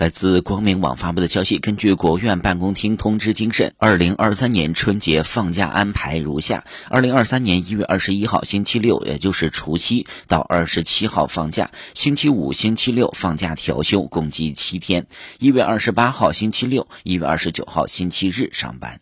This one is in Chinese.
来自光明网发布的消息根据国务院办公厅通知精神二零二三年春节放假安排如下。二零二三年一月二十一号星期六也就是除夕到二十七号放假星期五星期六放假调休共计七天。一月二十八号星期六一月二十九号星期日上班。